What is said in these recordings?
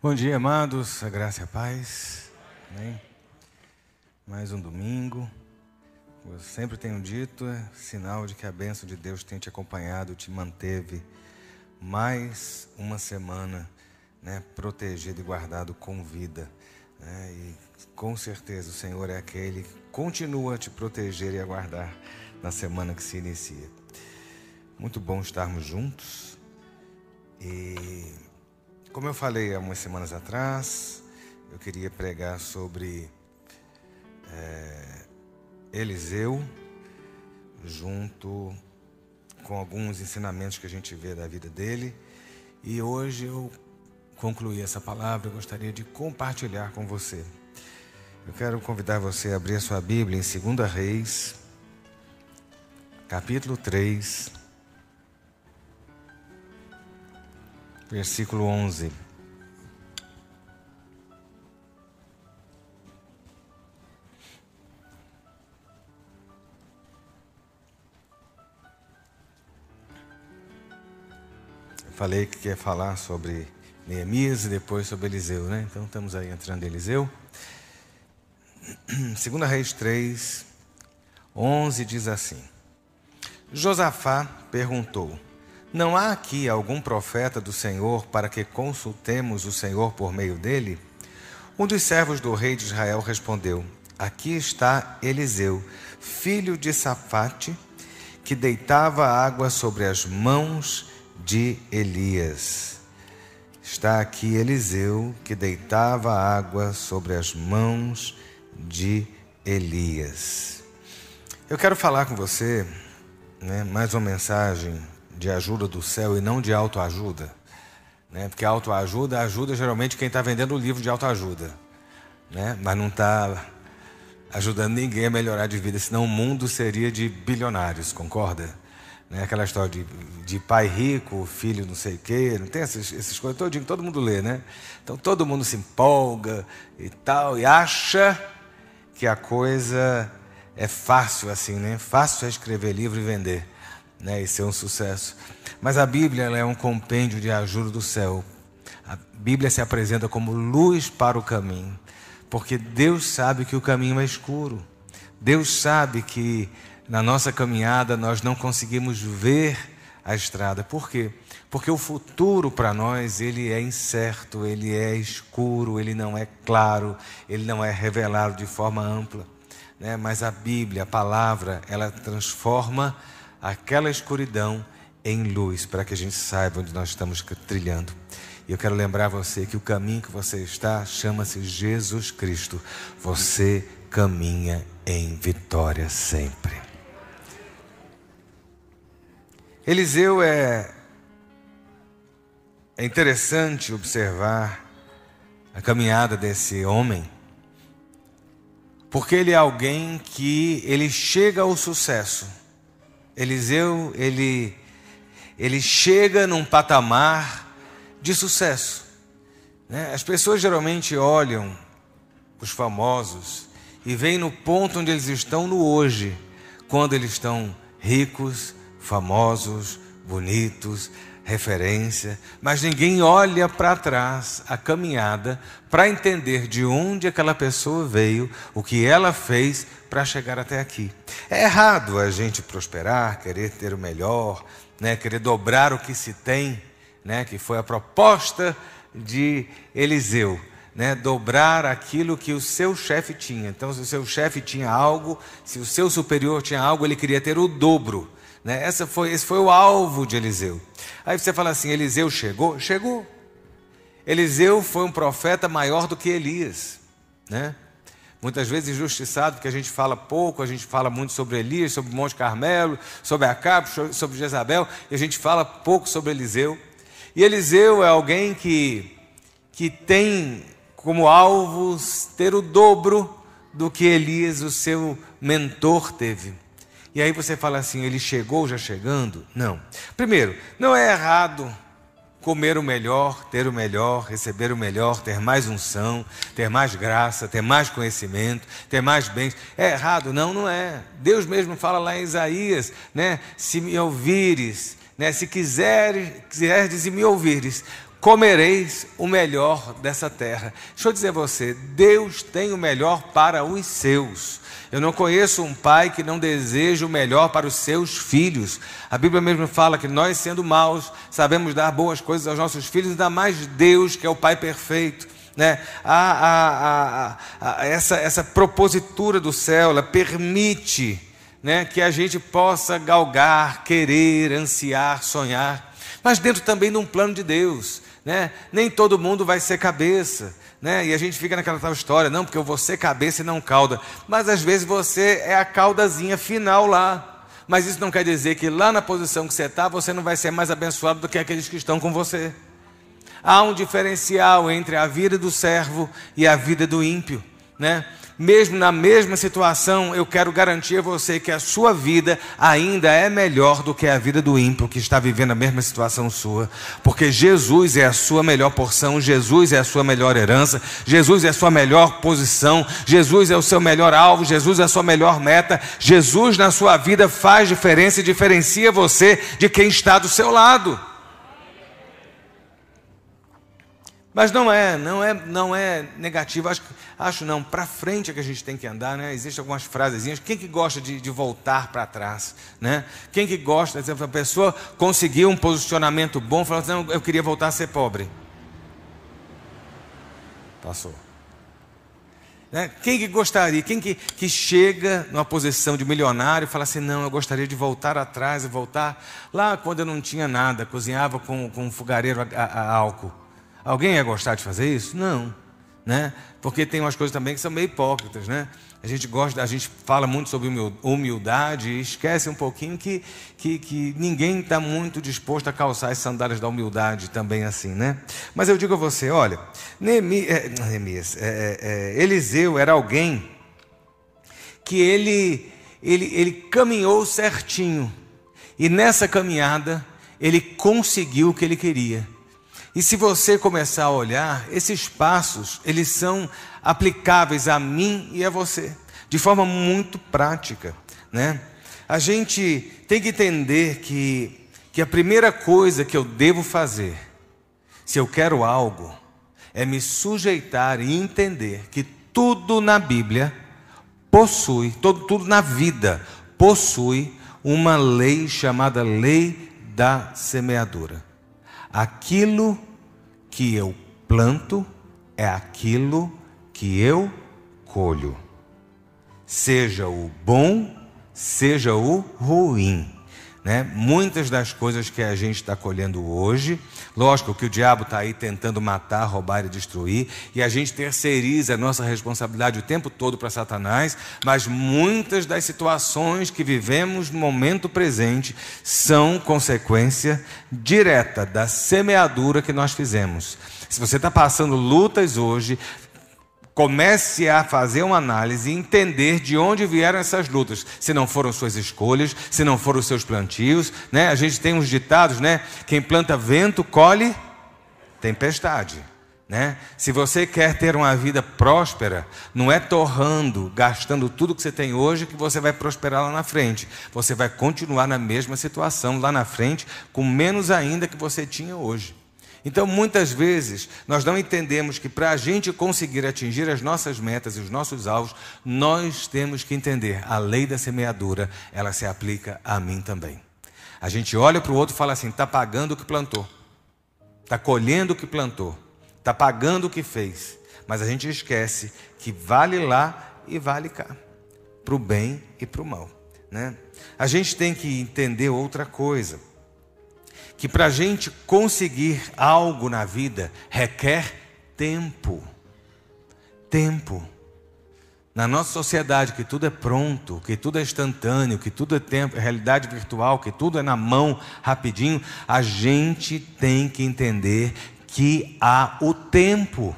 Bom dia, amados, a graça e a paz. Amém? Mais um domingo. Eu sempre tenho dito, é sinal de que a bênção de Deus tem te acompanhado, te manteve mais uma semana né, protegido e guardado com vida. Né? E com certeza o Senhor é aquele que continua a te proteger e a guardar na semana que se inicia. Muito bom estarmos juntos. E como eu falei há umas semanas atrás, eu queria pregar sobre é, Eliseu, junto com alguns ensinamentos que a gente vê da vida dele. E hoje eu concluí essa palavra, eu gostaria de compartilhar com você. Eu quero convidar você a abrir a sua Bíblia em 2 Reis, capítulo 3. Versículo 11. Eu falei que quer falar sobre Neemias e depois sobre Eliseu, né? Então estamos aí entrando em Eliseu. 2 Reis 3, 11 diz assim: Josafá perguntou: não há aqui algum profeta do Senhor para que consultemos o Senhor por meio dele? Um dos servos do rei de Israel respondeu: Aqui está Eliseu, filho de Safate, que deitava água sobre as mãos de Elias. Está aqui Eliseu, que deitava água sobre as mãos de Elias. Eu quero falar com você, né, mais uma mensagem de ajuda do céu e não de autoajuda. Né? Porque autoajuda ajuda geralmente quem está vendendo o livro de autoajuda. Né? Mas não está ajudando ninguém a melhorar de vida, senão o mundo seria de bilionários, concorda? Né? Aquela história de, de pai rico, filho não sei o quê, não tem essas, essas coisas todinho, todo mundo lê, né? Então todo mundo se empolga e tal, e acha que a coisa é fácil assim, né? Fácil é escrever livro e vender né, e ser um sucesso. Mas a Bíblia é um compêndio de ajuda do céu. A Bíblia se apresenta como luz para o caminho, porque Deus sabe que o caminho é escuro. Deus sabe que na nossa caminhada nós não conseguimos ver a estrada. Por quê? Porque o futuro para nós ele é incerto, ele é escuro, ele não é claro, ele não é revelado de forma ampla. Né? Mas a Bíblia, a palavra, ela transforma aquela escuridão em luz, para que a gente saiba onde nós estamos trilhando. E eu quero lembrar você que o caminho que você está chama-se Jesus Cristo. Você caminha em vitória sempre. Eliseu é, é interessante observar a caminhada desse homem, porque ele é alguém que ele chega ao sucesso Eliseu, ele, ele chega num patamar de sucesso. Né? As pessoas geralmente olham os famosos e veem no ponto onde eles estão no hoje, quando eles estão ricos, famosos, bonitos, referência, mas ninguém olha para trás a caminhada para entender de onde aquela pessoa veio, o que ela fez para chegar até aqui. É errado a gente prosperar, querer ter o melhor, né, querer dobrar o que se tem, né, que foi a proposta de Eliseu. Né, dobrar aquilo que o seu chefe tinha. Então, se o seu chefe tinha algo, se o seu superior tinha algo, ele queria ter o dobro. Né? Essa foi, esse foi o alvo de Eliseu. Aí você fala assim: Eliseu chegou? Chegou. Eliseu foi um profeta maior do que Elias. Né? Muitas vezes injustiçado, porque a gente fala pouco, a gente fala muito sobre Elias, sobre Monte Carmelo, sobre Acabe, sobre Jezabel, e a gente fala pouco sobre Eliseu. E Eliseu é alguém que, que tem como alvo ter o dobro do que Elias, o seu mentor, teve. E aí você fala assim, ele chegou já chegando? Não. Primeiro, não é errado comer o melhor, ter o melhor, receber o melhor, ter mais unção, ter mais graça, ter mais conhecimento, ter mais bens. É errado? Não, não é. Deus mesmo fala lá em Isaías, né? Se me ouvires, né? Se quiseres, quiseres e me ouvires, comereis o melhor dessa terra. Deixa eu dizer a você, Deus tem o melhor para os seus. Eu não conheço um pai que não deseja o melhor para os seus filhos. A Bíblia mesmo fala que nós, sendo maus, sabemos dar boas coisas aos nossos filhos, ainda mais Deus, que é o Pai perfeito. Né? A, a, a, essa, essa propositura do céu, ela permite né, que a gente possa galgar, querer, ansiar, sonhar, mas dentro também de um plano de Deus. Né? Nem todo mundo vai ser cabeça. Né? E a gente fica naquela tal história, não, porque eu vou ser cabeça e não cauda. Mas às vezes você é a caudazinha final lá. Mas isso não quer dizer que lá na posição que você está, você não vai ser mais abençoado do que aqueles que estão com você. Há um diferencial entre a vida do servo e a vida do ímpio. Né? mesmo na mesma situação, eu quero garantir a você que a sua vida ainda é melhor do que a vida do ímpio que está vivendo a mesma situação sua, porque Jesus é a sua melhor porção, Jesus é a sua melhor herança, Jesus é a sua melhor posição, Jesus é o seu melhor alvo, Jesus é a sua melhor meta, Jesus na sua vida faz diferença e diferencia você de quem está do seu lado. Mas não é, não é, não é negativo. Acho, acho não, para frente é que a gente tem que andar, né? Existem algumas frasezinhas. Quem que gosta de, de voltar para trás, né? Quem que gosta, exemplo, a pessoa conseguiu um posicionamento bom, falou assim, eu queria voltar a ser pobre. Passou. Né? Quem que gostaria, quem que, que chega numa posição de milionário e fala assim, não, eu gostaria de voltar atrás e voltar lá quando eu não tinha nada, cozinhava com, com um fogareiro a, a, a álcool. Alguém ia gostar de fazer isso? Não. Né? Porque tem umas coisas também que são meio hipócritas, né? A gente gosta, a gente fala muito sobre humildade e esquece um pouquinho que, que, que ninguém está muito disposto a calçar as sandálias da humildade também assim, né? Mas eu digo a você, olha, Neemias, é, é, é, Eliseu era alguém que ele, ele, ele caminhou certinho e nessa caminhada ele conseguiu o que ele queria. E se você começar a olhar, esses passos, eles são aplicáveis a mim e a você, de forma muito prática, né? A gente tem que entender que, que a primeira coisa que eu devo fazer, se eu quero algo, é me sujeitar e entender que tudo na Bíblia possui, todo, tudo na vida possui uma lei chamada lei da semeadura. Aquilo que eu planto é aquilo que eu colho. Seja o bom, seja o ruim. Né? Muitas das coisas que a gente está colhendo hoje, lógico que o diabo está aí tentando matar, roubar e destruir, e a gente terceiriza a nossa responsabilidade o tempo todo para Satanás, mas muitas das situações que vivemos no momento presente são consequência direta da semeadura que nós fizemos. Se você está passando lutas hoje, Comece a fazer uma análise e entender de onde vieram essas lutas. Se não foram suas escolhas, se não foram seus plantios. Né? A gente tem uns ditados, né? Quem planta vento, colhe tempestade. Né? Se você quer ter uma vida próspera, não é torrando, gastando tudo que você tem hoje que você vai prosperar lá na frente. Você vai continuar na mesma situação lá na frente, com menos ainda que você tinha hoje. Então, muitas vezes, nós não entendemos que para a gente conseguir atingir as nossas metas e os nossos alvos, nós temos que entender a lei da semeadura, ela se aplica a mim também. A gente olha para o outro e fala assim: está pagando o que plantou, está colhendo o que plantou, está pagando o que fez. Mas a gente esquece que vale lá e vale cá, para o bem e para o mal. Né? A gente tem que entender outra coisa que para a gente conseguir algo na vida requer tempo. Tempo. Na nossa sociedade, que tudo é pronto, que tudo é instantâneo, que tudo é tempo, é realidade virtual, que tudo é na mão, rapidinho, a gente tem que entender que há o tempo.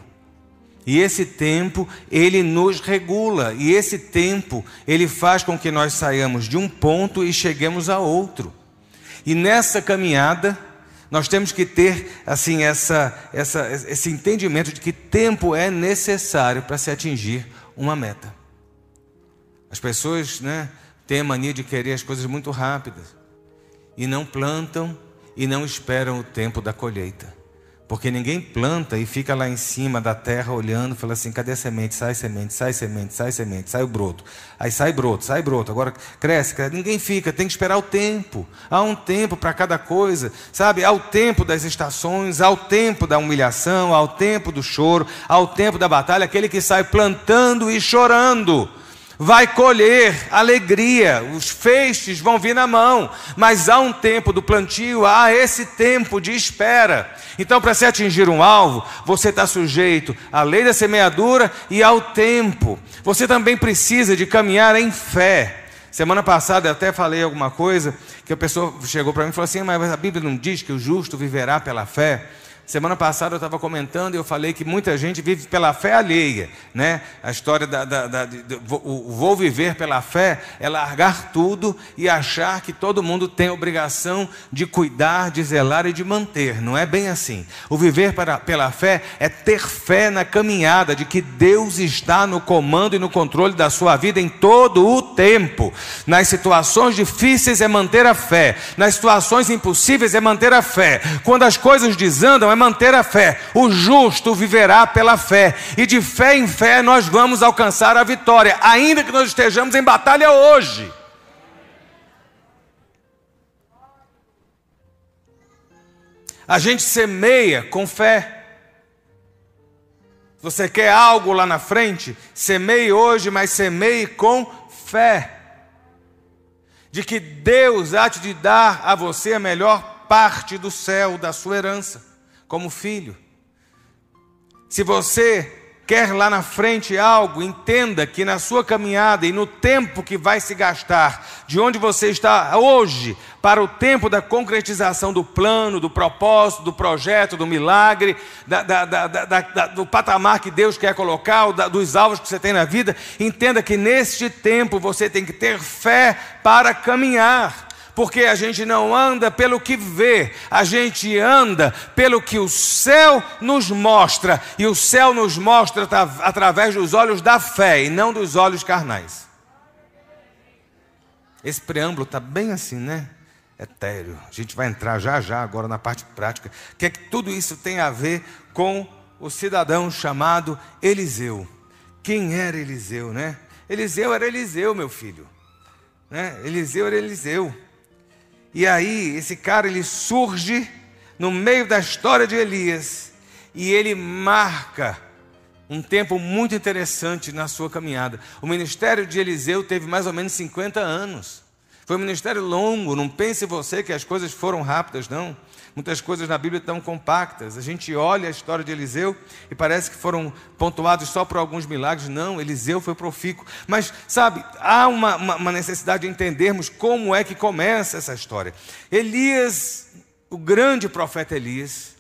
E esse tempo, ele nos regula, e esse tempo, ele faz com que nós saiamos de um ponto e cheguemos a outro. E nessa caminhada, nós temos que ter assim essa, essa, esse entendimento de que tempo é necessário para se atingir uma meta. As pessoas né, têm a mania de querer as coisas muito rápidas e não plantam e não esperam o tempo da colheita. Porque ninguém planta e fica lá em cima da terra olhando, fala assim: cadê a semente? Sai semente, sai semente, sai semente, sai o broto. Aí sai broto, sai broto. Agora cresce, cresce. Ninguém fica, tem que esperar o tempo. Há um tempo para cada coisa, sabe? Há o tempo das estações, há o tempo da humilhação, há o tempo do choro, há o tempo da batalha. Aquele que sai plantando e chorando vai colher alegria, os feixes vão vir na mão, mas há um tempo do plantio, há esse tempo de espera. Então, para se atingir um alvo, você está sujeito à lei da semeadura e ao tempo. Você também precisa de caminhar em fé. Semana passada eu até falei alguma coisa que a pessoa chegou para mim e falou assim: Mas a Bíblia não diz que o justo viverá pela fé? Semana passada eu estava comentando e eu falei que muita gente vive pela fé alheia, né? A história da, da, da de, o vou viver pela fé é largar tudo e achar que todo mundo tem a obrigação de cuidar, de zelar e de manter. Não é bem assim. O viver para, pela fé é ter fé na caminhada de que Deus está no comando e no controle da sua vida em todo o tempo. Nas situações difíceis é manter a fé, nas situações impossíveis é manter a fé. Quando as coisas desandam é manter a fé. O justo viverá pela fé, e de fé em fé nós vamos alcançar a vitória, ainda que nós estejamos em batalha hoje. A gente semeia com fé. Você quer algo lá na frente? Semeie hoje, mas semeie com fé. De que Deus há de dar a você a melhor parte do céu, da sua herança como filho. Se você quer lá na frente algo, entenda que na sua caminhada e no tempo que vai se gastar, de onde você está hoje, para o tempo da concretização do plano, do propósito, do projeto, do milagre, da, da, da, do patamar que Deus quer colocar, dos alvos que você tem na vida, entenda que neste tempo você tem que ter fé para caminhar porque a gente não anda pelo que vê, a gente anda pelo que o céu nos mostra, e o céu nos mostra através dos olhos da fé e não dos olhos carnais. Esse preâmbulo está bem assim, né? Etéreo. A gente vai entrar já já agora na parte prática. O que é que tudo isso tem a ver com o cidadão chamado Eliseu? Quem era Eliseu, né? Eliseu era Eliseu, meu filho. Né? Eliseu era Eliseu. E aí, esse cara ele surge no meio da história de Elias e ele marca um tempo muito interessante na sua caminhada. O ministério de Eliseu teve mais ou menos 50 anos. Foi um ministério longo, não pense você que as coisas foram rápidas, não. Muitas coisas na Bíblia estão compactas. A gente olha a história de Eliseu e parece que foram pontuados só por alguns milagres. Não, Eliseu foi profícuo. Mas, sabe, há uma, uma, uma necessidade de entendermos como é que começa essa história. Elias, o grande profeta Elias,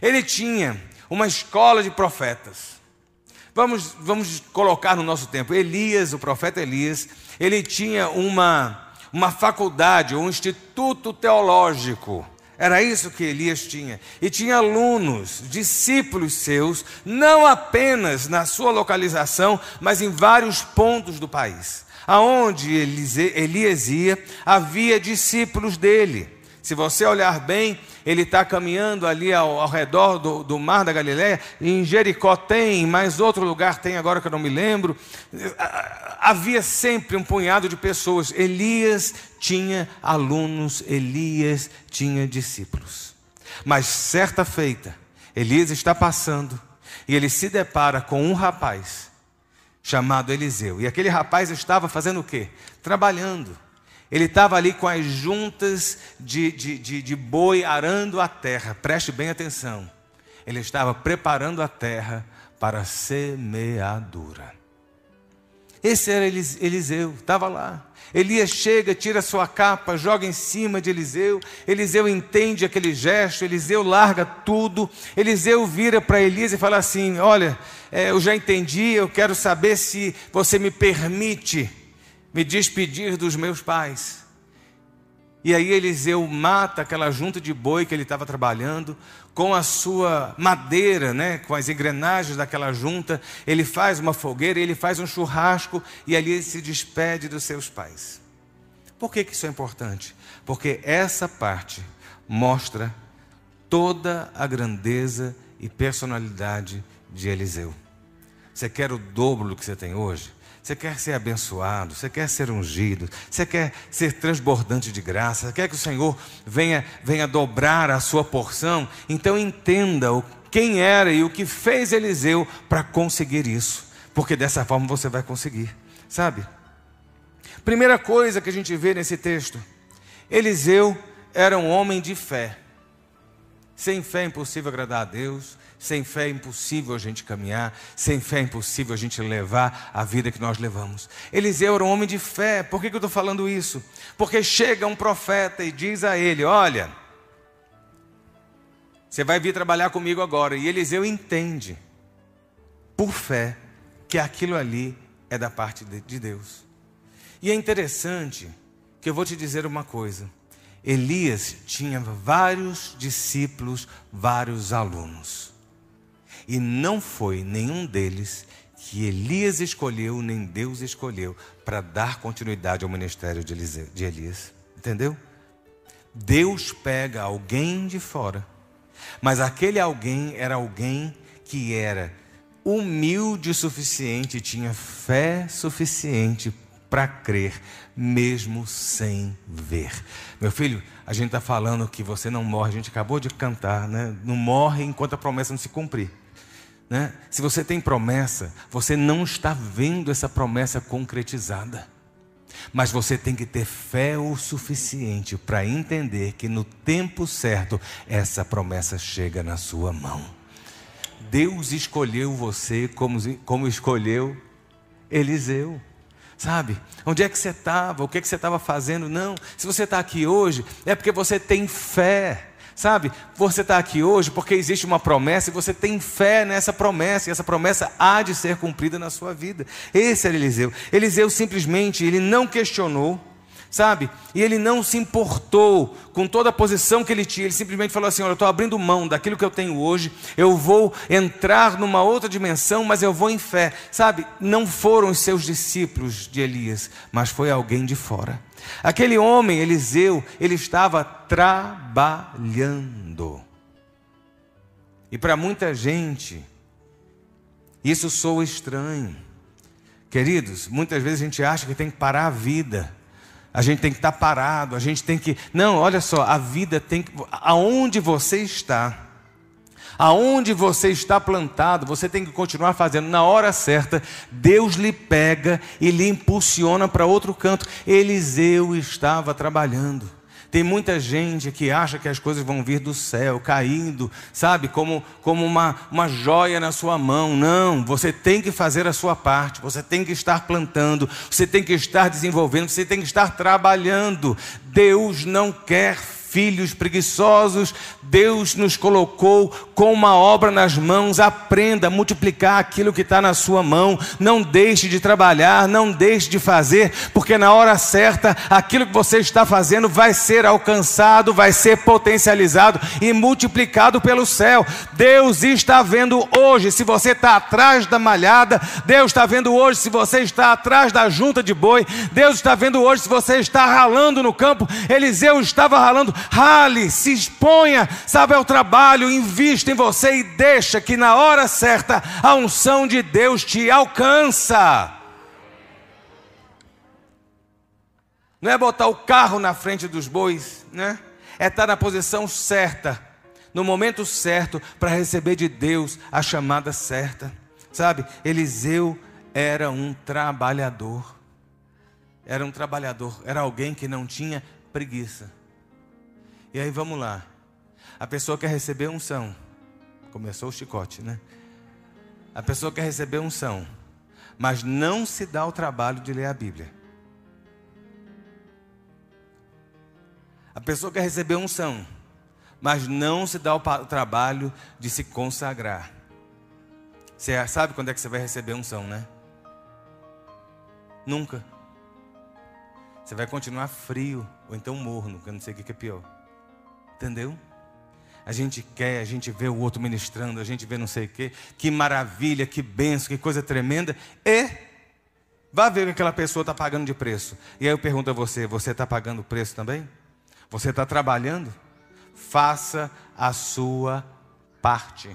ele tinha uma escola de profetas. Vamos, vamos colocar no nosso tempo. Elias, o profeta Elias, ele tinha uma, uma faculdade, um instituto teológico era isso que Elias tinha. E tinha alunos, discípulos seus, não apenas na sua localização, mas em vários pontos do país. Aonde Elias ia, havia discípulos dele. Se você olhar bem, ele está caminhando ali ao, ao redor do, do, mar da Galileia. Em Jericó tem, mais outro lugar tem agora que eu não me lembro. Havia sempre um punhado de pessoas. Elias tinha alunos, Elias tinha discípulos. Mas certa feita, Elias está passando e ele se depara com um rapaz chamado Eliseu. E aquele rapaz estava fazendo o quê? Trabalhando. Ele estava ali com as juntas de, de, de, de boi arando a terra. Preste bem atenção. Ele estava preparando a terra para a semeadura. Esse era Eliseu, estava lá. Elias chega, tira sua capa, joga em cima de Eliseu. Eliseu entende aquele gesto, Eliseu larga tudo. Eliseu vira para Elias e fala assim: Olha, é, eu já entendi, eu quero saber se você me permite me despedir dos meus pais. E aí Eliseu mata aquela junta de boi que ele estava trabalhando, com a sua madeira, né, com as engrenagens daquela junta, ele faz uma fogueira, ele faz um churrasco e ali ele se despede dos seus pais. Por que, que isso é importante? Porque essa parte mostra toda a grandeza e personalidade de Eliseu. Você quer o dobro do que você tem hoje? Você quer ser abençoado, você quer ser ungido, você quer ser transbordante de graça, você quer que o Senhor venha, venha dobrar a sua porção? Então entenda o, quem era e o que fez Eliseu para conseguir isso, porque dessa forma você vai conseguir, sabe? Primeira coisa que a gente vê nesse texto: Eliseu era um homem de fé. Sem fé é impossível agradar a Deus, sem fé é impossível a gente caminhar, sem fé é impossível a gente levar a vida que nós levamos. Eliseu era um homem de fé, por que, eu estou falando isso? Porque chega um profeta e diz a ele: Olha, você vai vir trabalhar comigo agora. E Eliseu entende, por fé, que aquilo ali é da parte de Deus. E é interessante que eu vou te dizer uma coisa. Elias tinha vários discípulos, vários alunos. E não foi nenhum deles que Elias escolheu, nem Deus escolheu, para dar continuidade ao ministério de, Elias. Entendeu? Deus pega alguém de fora, mas aquele alguém era alguém que era humilde o suficiente, tinha fé suficiente para crer, mesmo sem ver. Meu filho, a gente está falando que você não morre, a gente acabou de cantar, né? Não morre enquanto a promessa não se cumprir. Né? Se você tem promessa, você não está vendo essa promessa concretizada. Mas você tem que ter fé o suficiente para entender que no tempo certo essa promessa chega na sua mão. Deus escolheu você como, como escolheu Eliseu. Sabe? Onde é que você estava? O que, é que você estava fazendo? Não. Se você está aqui hoje, é porque você tem fé. Sabe, você está aqui hoje porque existe uma promessa e você tem fé nessa promessa, e essa promessa há de ser cumprida na sua vida. Esse era Eliseu. Eliseu simplesmente, ele não questionou, sabe? E ele não se importou com toda a posição que ele tinha. Ele simplesmente falou assim: Olha, eu estou abrindo mão daquilo que eu tenho hoje, eu vou entrar numa outra dimensão, mas eu vou em fé. Sabe? Não foram os seus discípulos de Elias, mas foi alguém de fora. Aquele homem, Eliseu, ele estava trabalhando. E para muita gente, isso soa estranho. Queridos, muitas vezes a gente acha que tem que parar a vida. A gente tem que estar parado, a gente tem que. Não, olha só, a vida tem que. Aonde você está, Aonde você está plantado, você tem que continuar fazendo na hora certa. Deus lhe pega e lhe impulsiona para outro canto. Eliseu estava trabalhando. Tem muita gente que acha que as coisas vão vir do céu, caindo, sabe, como, como uma, uma joia na sua mão. Não, você tem que fazer a sua parte, você tem que estar plantando, você tem que estar desenvolvendo, você tem que estar trabalhando. Deus não quer filhos preguiçosos, Deus nos colocou com uma obra nas mãos. Aprenda a multiplicar aquilo que está na sua mão. Não deixe de trabalhar, não deixe de fazer, porque na hora certa, aquilo que você está fazendo vai ser alcançado, vai ser potencializado e multiplicado pelo céu. Deus está vendo hoje se você está atrás da malhada, Deus está vendo hoje se você está atrás da junta de boi, Deus está vendo hoje se você está ralando no campo. Eliseu estava ralando rale, se exponha, sabe, ao trabalho, invista em você e deixa que na hora certa a unção de Deus te alcança. Não é botar o carro na frente dos bois, né? É estar na posição certa, no momento certo, para receber de Deus a chamada certa. Sabe, Eliseu era um trabalhador. Era um trabalhador, era alguém que não tinha preguiça. E aí vamos lá. A pessoa quer receber unção. Começou o chicote, né? A pessoa quer receber unção, mas não se dá o trabalho de ler a Bíblia. A pessoa quer receber unção, mas não se dá o trabalho de se consagrar. Você sabe quando é que você vai receber unção, né? Nunca. Você vai continuar frio, ou então morno, que eu não sei o que é pior. Entendeu? A gente quer, a gente vê o outro ministrando, a gente vê não sei o quê. Que maravilha, que benção, que coisa tremenda. E vá ver o que aquela pessoa está pagando de preço. E aí eu pergunto a você: você está pagando preço também? Você está trabalhando? faça a sua parte.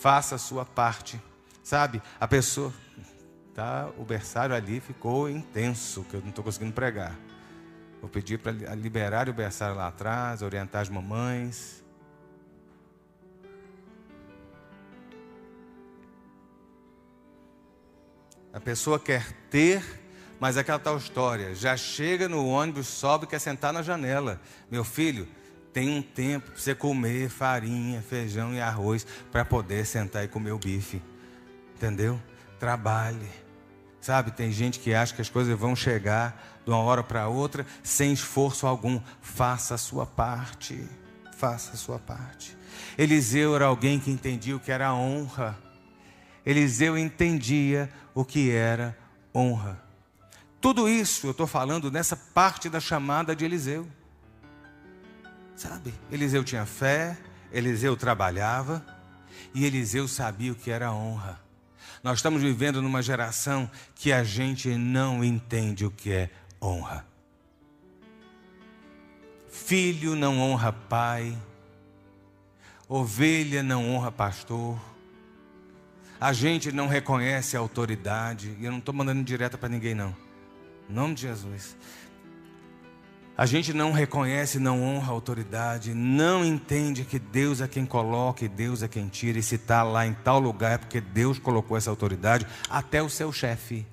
Faça a sua parte. Sabe, a pessoa. Tá, o berçário ali ficou intenso, que eu não estou conseguindo pregar. Vou pedir para liberar o berçário lá atrás, orientar as mamães. A pessoa quer ter, mas é aquela tal história. Já chega no ônibus, sobe e quer sentar na janela. Meu filho, tem um tempo para você comer farinha, feijão e arroz para poder sentar e comer o bife. Entendeu? Trabalhe. Sabe, tem gente que acha que as coisas vão chegar de uma hora para outra sem esforço algum. Faça a sua parte. Faça a sua parte. Eliseu era alguém que entendia o que era honra. Eliseu entendia o que era honra. Tudo isso eu estou falando nessa parte da chamada de Eliseu. Sabe? Eliseu tinha fé, Eliseu trabalhava e Eliseu sabia o que era honra. Nós estamos vivendo numa geração que a gente não entende o que é honra. Filho não honra pai, ovelha não honra pastor, a gente não reconhece a autoridade, e eu não estou mandando direta para ninguém, não. Em nome de Jesus. A gente não reconhece, não honra a autoridade, não entende que Deus é quem coloca e Deus é quem tira, e se está lá em tal lugar é porque Deus colocou essa autoridade, até o seu chefe.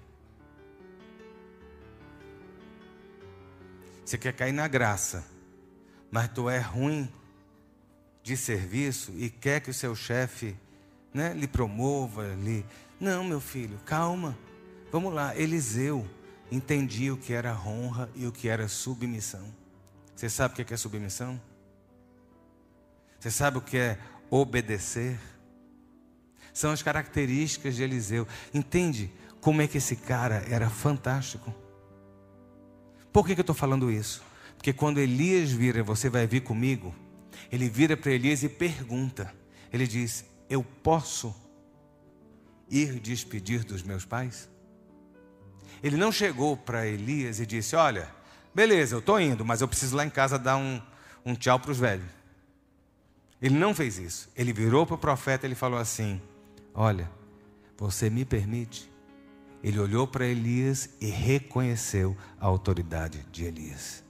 Você quer cair na graça, mas tu é ruim de serviço e quer que o seu chefe né, lhe promova, lhe. Não, meu filho, calma. Vamos lá, Eliseu entendia o que era honra e o que era submissão. Você sabe o que é submissão? Você sabe o que é obedecer? São as características de Eliseu. Entende como é que esse cara era fantástico? Por que, que eu estou falando isso? Porque quando Elias vira, você vai vir comigo, ele vira para Elias e pergunta. Ele diz: Eu posso ir despedir dos meus pais? Ele não chegou para Elias e disse: Olha, beleza, eu estou indo, mas eu preciso lá em casa dar um, um tchau para os velhos. Ele não fez isso. Ele virou para o profeta e ele falou assim: Olha, você me permite? Ele olhou para Elias e reconheceu a autoridade de Elias.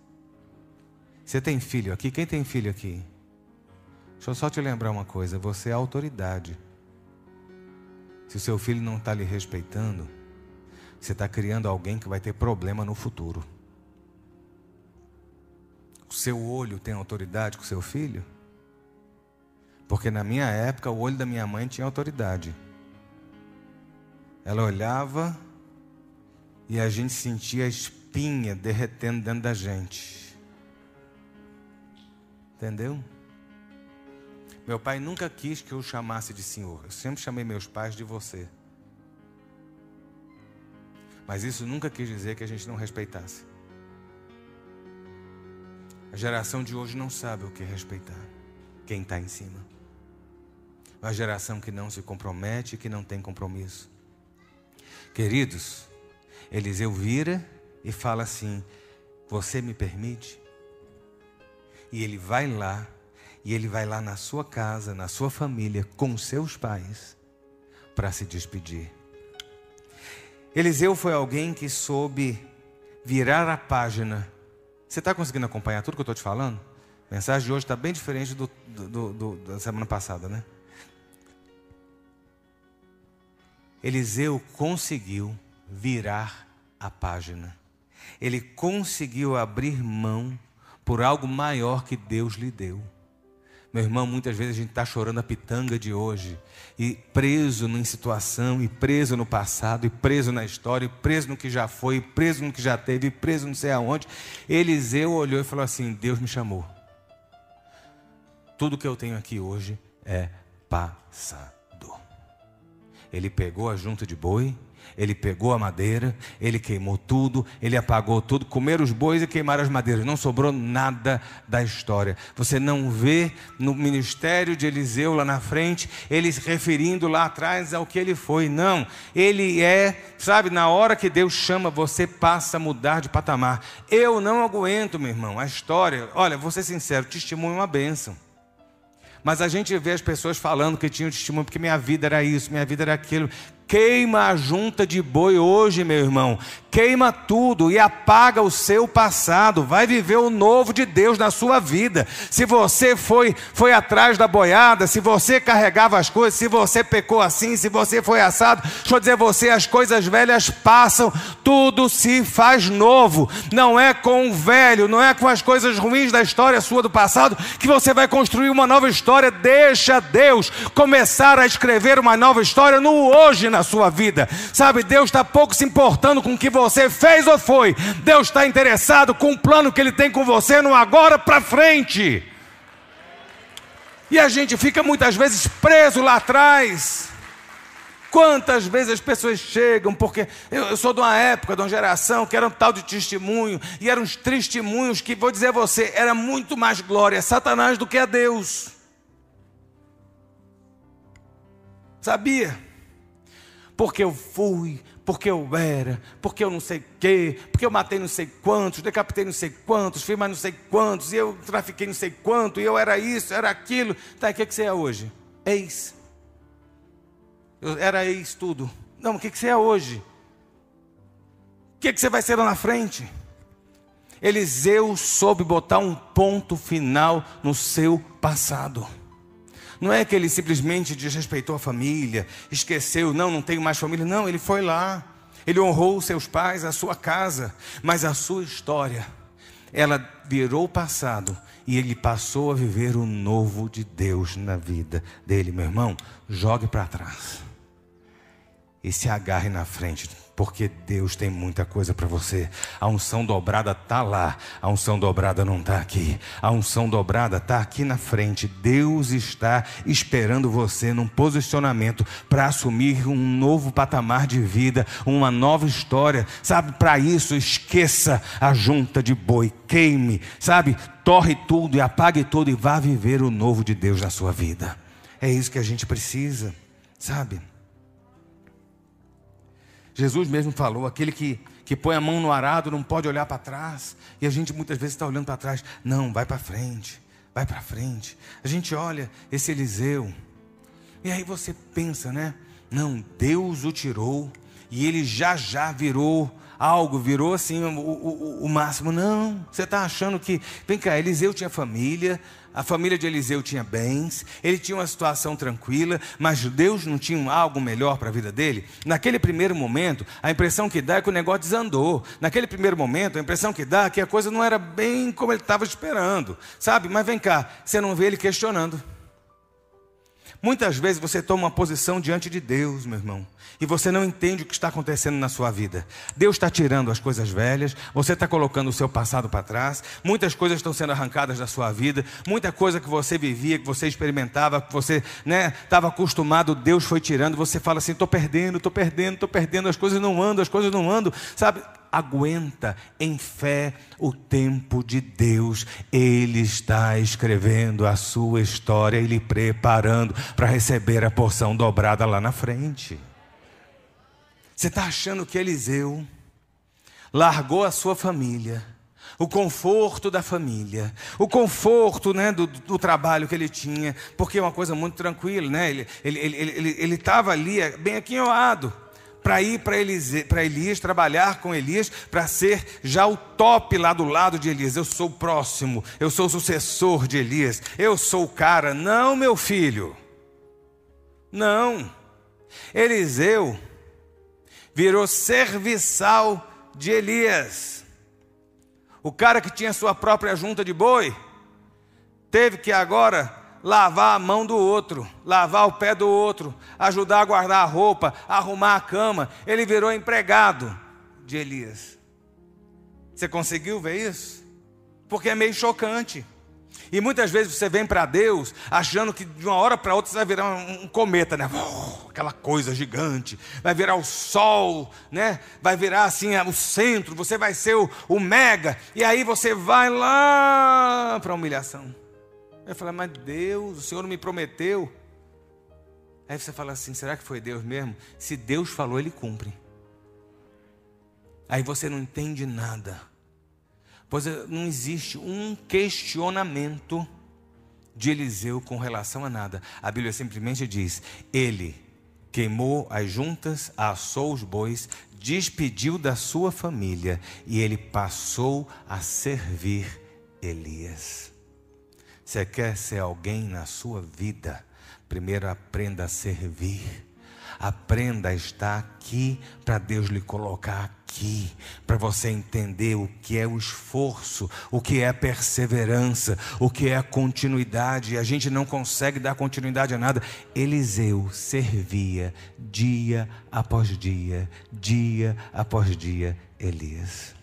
Você tem filho aqui? Quem tem filho aqui? Deixa eu só te lembrar uma coisa: você é autoridade. Se o seu filho não está lhe respeitando, você está criando alguém que vai ter problema no futuro. O seu olho tem autoridade com o seu filho? Porque na minha época, o olho da minha mãe tinha autoridade. Ela olhava e a gente sentia a espinha derretendo dentro da gente. Entendeu? Meu pai nunca quis que eu chamasse de senhor. Eu sempre chamei meus pais de você. Mas isso nunca quis dizer que a gente não respeitasse. A geração de hoje não sabe o que é respeitar quem está em cima. Uma geração que não se compromete, que não tem compromisso. Queridos, Eliseu vira e fala assim: Você me permite? E ele vai lá, e ele vai lá na sua casa, na sua família, com seus pais, para se despedir. Eliseu foi alguém que soube virar a página. Você está conseguindo acompanhar tudo que eu estou te falando? A mensagem de hoje está bem diferente do, do, do, da semana passada, né? Eliseu conseguiu virar a página. Ele conseguiu abrir mão por algo maior que Deus lhe deu. Meu irmão, muitas vezes a gente está chorando a pitanga de hoje, e preso em situação, e preso no passado, e preso na história, e preso no que já foi, e preso no que já teve, e preso não sei aonde. Eliseu olhou e falou assim: Deus me chamou. Tudo que eu tenho aqui hoje é passado. Ele pegou a junta de boi, ele pegou a madeira, ele queimou tudo, ele apagou tudo, comeram os bois e queimaram as madeiras. Não sobrou nada da história. Você não vê no ministério de Eliseu lá na frente, ele se referindo lá atrás ao que ele foi. Não, ele é, sabe, na hora que Deus chama, você passa a mudar de patamar. Eu não aguento, meu irmão, a história. Olha, vou ser sincero, testemunho é uma bênção. Mas a gente vê as pessoas falando que tinham testemunho porque minha vida era isso, minha vida era aquilo. Queima a junta de boi hoje, meu irmão. Queima tudo e apaga o seu passado. Vai viver o novo de Deus na sua vida. Se você foi foi atrás da boiada, se você carregava as coisas, se você pecou assim, se você foi assado, deixa eu dizer você, as coisas velhas passam, tudo se faz novo. Não é com o velho, não é com as coisas ruins da história sua do passado que você vai construir uma nova história. Deixa Deus começar a escrever uma nova história no hoje, na sua vida. Sabe, Deus está pouco se importando com o que você fez ou foi. Deus está interessado com o plano que Ele tem com você no agora para frente. E a gente fica muitas vezes preso lá atrás. Quantas vezes as pessoas chegam, porque eu, sou de uma época, de uma geração que era um tal de testemunho, e eram uns testemunhos que, vou dizer a você, era muito mais glória a Satanás do que a Deus. Sabia? porque eu fui, porque eu era, porque eu não sei quê, porque eu matei não sei quantos, decapitei não sei quantos, fiz mais não sei quantos, e eu trafiquei não sei quanto, e eu era isso, era aquilo. Tá, o que, é que você é hoje? Ex. Eu era ex tudo. Não, o que, é que você é hoje? O que, é que você vai ser lá na frente? Eliseu soube botar um ponto final no seu passado. Não é que ele simplesmente desrespeitou a família, esqueceu, não, não tenho mais família. Não, ele foi lá, ele honrou seus pais, a sua casa, mas a sua história, ela virou o passado e ele passou a viver o novo de Deus na vida dele, meu irmão. Jogue para trás e se agarre na frente porque Deus tem muita coisa para você. A unção dobrada está lá, a unção dobrada não está aqui. A unção dobrada está aqui na frente. Deus está esperando você num posicionamento para assumir um novo patamar de vida, uma nova história. Sabe, para isso, esqueça a junta de boi, queime, sabe, torre tudo e apague tudo e vá viver o novo de Deus na sua vida. É isso que a gente precisa, sabe? Jesus mesmo falou: aquele que, que põe a mão no arado não pode olhar para trás. E a gente muitas vezes está olhando para trás. Não, vai para frente, vai para frente. A gente olha esse Eliseu. E aí você pensa, né? Não, Deus o tirou e ele já já virou algo, virou assim o, o, o máximo. Não, você está achando que. Vem cá, Eliseu tinha família, a família de Eliseu tinha bens, ele tinha uma situação tranquila, mas Deus não tinha algo melhor para a vida dele? Naquele primeiro momento, a impressão que dá é que o negócio desandou. Naquele primeiro momento, a impressão que dá é que a coisa não era bem como ele estava esperando, sabe? Mas vem cá, você não vê ele questionando. Muitas vezes você toma uma posição diante de Deus, meu irmão, e você não entende o que está acontecendo na sua vida. Deus está tirando as coisas velhas, você está colocando o seu passado para trás, muitas coisas estão sendo arrancadas da sua vida, muita coisa que você vivia, que você experimentava, que você estava né, acostumado, Deus foi tirando, você fala assim: estou perdendo, estou perdendo, estou perdendo, as coisas não andam, as coisas não andam, sabe? Aguenta em fé o tempo de Deus. Ele está escrevendo a sua história e lhe preparando para receber a porção dobrada lá na frente. Você está achando que Eliseu largou a sua família, o conforto da família, o conforto né, do, do, trabalho que ele tinha, porque é uma coisa muito tranquila, né? Ele estava ele, ele, ele, ele ali, bem aquinhoado para ir para Elias, trabalhar com Elias, para ser já o top lá do lado de Elias. Eu sou o próximo, eu sou o sucessor de Elias, eu sou o cara. Não, meu filho. Não. Eliseu virou serviçal de Elias. O cara que tinha sua própria junta de boi, teve que agora lavar a mão do outro, lavar o pé do outro, ajudar a guardar a roupa, arrumar a cama. Ele virou empregado de Elias. Você conseguiu ver isso? Porque é meio chocante. E muitas vezes você vem para Deus achando que de uma hora para outra você vai virar um, cometa, né? Oh, aquela coisa gigante. Vai virar o sol, né? Vai virar assim o centro, você vai ser o, o mega. E aí você vai lá para a humilhação. Aí fala, mas Deus, o Senhor me prometeu. Aí você fala assim: será que foi Deus mesmo? Se Deus falou, Ele cumpre. Aí você não entende nada. Pois eh, não existe um questionamento de Eliseu com relação a nada. A Bíblia simplesmente diz: Ele queimou as juntas, assou os bois, despediu da sua família e ele passou a servir Elias. Você quer ser alguém na sua vida? Primeiro aprenda a servir. Aprenda a estar aqui para Deus lhe colocar aqui, para você entender o que é o esforço, o que é a perseverança, o que é a continuidade. A gente não consegue dar continuidade a nada. Eliseu servia dia após dia, dia após dia, Elias.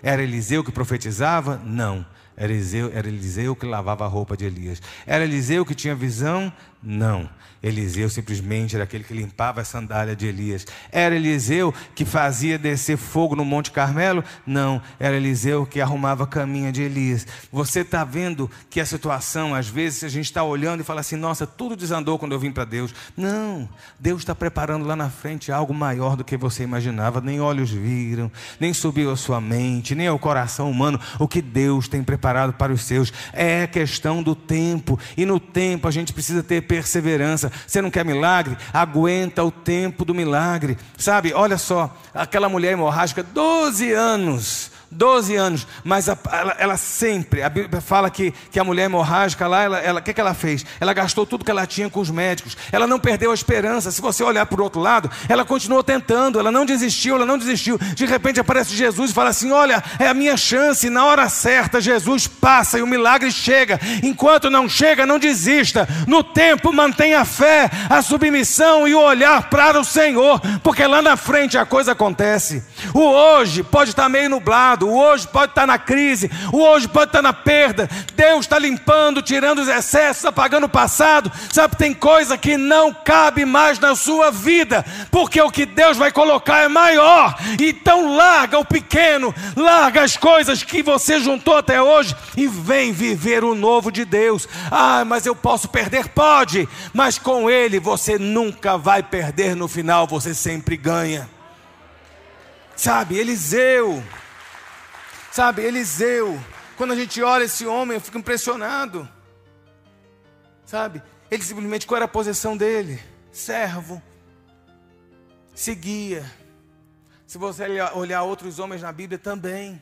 Era Eliseu que profetizava? Não. Era Eliseu, era Eliseu que lavava a roupa de Elias. Era Eliseu que tinha visão? Não. Eliseu simplesmente era aquele que limpava a sandália de Elias. Era Eliseu que fazia descer fogo no Monte Carmelo? Não. Era Eliseu que arrumava a caminha de Elias. Você está vendo que a situação, às vezes, a gente está olhando e fala assim: nossa, tudo desandou quando eu vim para Deus. Não. Deus está preparando lá na frente algo maior do que você imaginava. Nem olhos viram, nem subiu a sua mente, nem ao coração humano. O que Deus tem preparado para os seus é questão do tempo. E no tempo a gente precisa ter perseverança. Você não quer milagre? Aguenta o tempo do milagre. Sabe, olha só, aquela mulher hemorrágica, 12 anos 12 anos, mas a, ela, ela, sempre, a Bíblia fala que, que a mulher hemorrágica lá, ela, ela, o que, que ela fez? Ela gastou tudo que ela tinha com os médicos, ela não perdeu a esperança. Se você olhar para o outro lado, ela continuou tentando, ela não desistiu, ela não desistiu. De repente aparece Jesus e fala assim: Olha, é a minha chance, na hora certa, Jesus passa e o milagre chega. Enquanto não chega, não desista. No tempo, mantenha a fé, a submissão e o olhar para o Senhor, porque lá na frente a coisa acontece. O hoje pode estar meio nublado o hoje pode estar na crise, o hoje pode estar na perda. Deus está limpando, tirando os excessos, apagando o passado. Sabe, tem coisa que não cabe mais na sua vida, porque o que Deus vai colocar é maior. Então larga o pequeno, larga as coisas que você juntou até hoje e vem viver o novo de Deus. Ah, mas eu posso perder? Pode, mas com Ele você nunca vai perder no final, você sempre ganha. Sabe, Eliseu. Sabe, Eliseu, quando a gente olha esse homem, eu fico impressionado. Sabe, ele simplesmente, qual era a posição dele? Servo, seguia. Se você olhar outros homens na Bíblia também.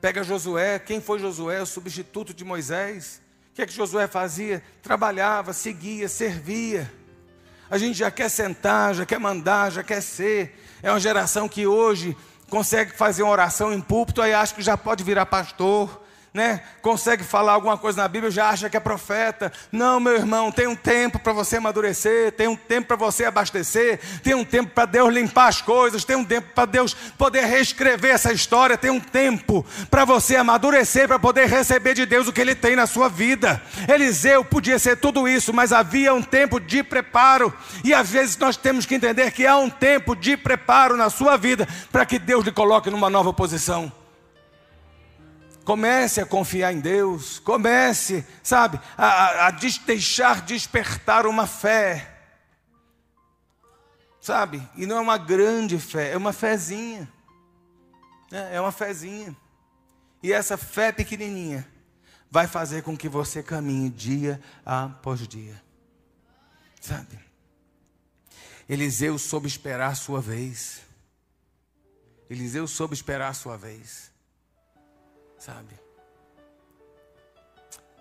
Pega Josué, quem foi Josué? O substituto de Moisés. O que é que Josué fazia? Trabalhava, seguia, servia. A gente já quer sentar, já quer mandar, já quer ser. É uma geração que hoje consegue fazer uma oração em púlpito, aí acha que já pode virar pastor né, consegue falar alguma coisa na Bíblia, já acha que é profeta. Não, meu irmão, tem um tempo para você amadurecer, tem um tempo para você abastecer, tem um tempo para Deus limpar as coisas, tem um tempo para Deus poder reescrever essa história, tem um tempo para você amadurecer, para poder receber de Deus o que Ele tem na sua vida. Eliseu podia ser tudo isso, mas havia um tempo de preparo, e às vezes nós temos que entender que há um tempo de preparo na sua vida para que Deus lhe coloque numa nova posição. Comece a confiar em Deus. Comece, sabe, a, a, a deixar despertar uma fé. Sabe? E não é uma grande fé, é uma fezinha. É, é uma fezinha. E essa fé pequenininha vai fazer com que você caminhe dia após dia. Sabe? Eliseu soube esperar a sua vez. Eliseu soube esperar a sua vez sabe?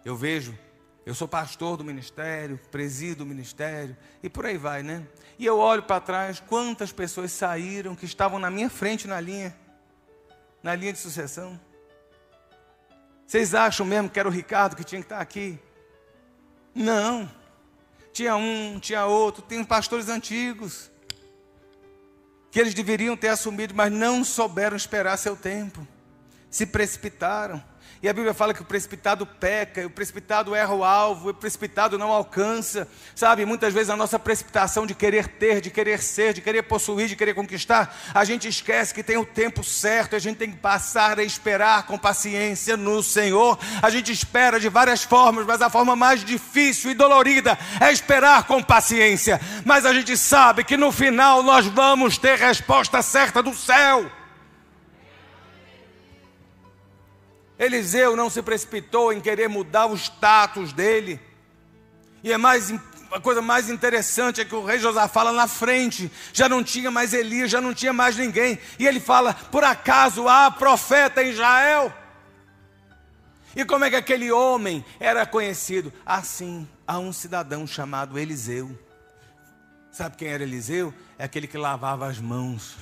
Eu vejo, eu sou pastor do ministério, presido o ministério e por aí vai, né? E eu olho para trás, quantas pessoas saíram que estavam na minha frente na linha, na linha de sucessão. Vocês acham mesmo que era o Ricardo que tinha que estar aqui? Não. Tinha um, tinha outro, tem pastores antigos que eles deveriam ter assumido, mas não souberam esperar seu tempo. Se precipitaram. E a Bíblia fala que o precipitado peca, o precipitado erra o alvo, o precipitado não alcança. Sabe, muitas vezes a nossa precipitação de querer ter, de querer ser, de querer possuir, de querer conquistar, a gente esquece que tem o tempo certo, a gente tem que passar a esperar com paciência no Senhor. A gente espera de várias formas, mas a forma mais difícil e dolorida é esperar com paciência. Mas a gente sabe que no final nós vamos ter resposta certa do céu. Eliseu não se precipitou em querer mudar o status dele. E é mais a coisa mais interessante é que o rei Josafá fala na frente, já não tinha mais Elias, já não tinha mais ninguém. E ele fala: por acaso há profeta em Israel? E como é que aquele homem era conhecido? Assim, há um cidadão chamado Eliseu. Sabe quem era Eliseu? É aquele que lavava as mãos